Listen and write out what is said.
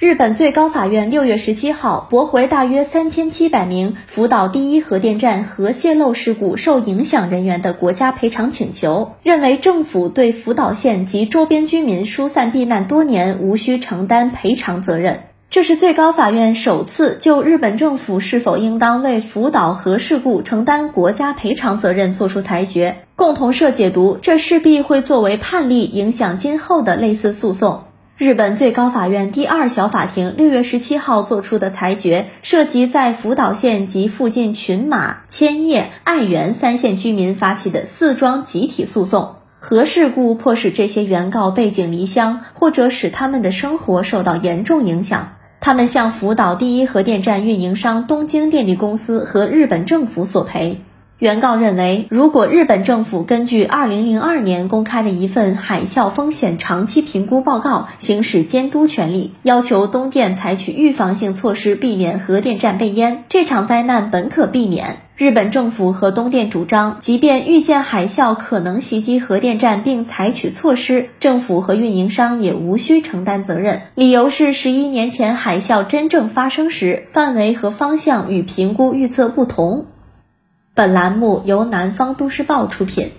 日本最高法院六月十七号驳回大约三千七百名福岛第一核电站核泄漏事故受影响人员的国家赔偿请求，认为政府对福岛县及周边居民疏散避难多年，无需承担赔偿责任。这是最高法院首次就日本政府是否应当为福岛核事故承担国家赔偿责任作出裁决。共同社解读，这势必会作为判例，影响今后的类似诉讼。日本最高法院第二小法庭六月十七号作出的裁决，涉及在福岛县及附近群马、千叶、爱媛三县居民发起的四桩集体诉讼。核事故迫使这些原告背井离乡，或者使他们的生活受到严重影响。他们向福岛第一核电站运营商东京电力公司和日本政府索赔。原告认为，如果日本政府根据2002年公开的一份海啸风险长期评估报告行使监督权力，要求东电采取预防性措施避免核电站被淹，这场灾难本可避免。日本政府和东电主张，即便预见海啸可能袭击核电站并采取措施，政府和运营商也无需承担责任。理由是，十一年前海啸真正发生时，范围和方向与评估预测不同。本栏目由南方都市报出品。